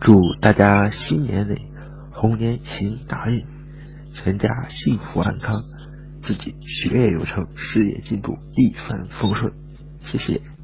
祝大家新年里猴年行大运全家幸福安康自己学业有成事业进步一帆风顺。谢谢。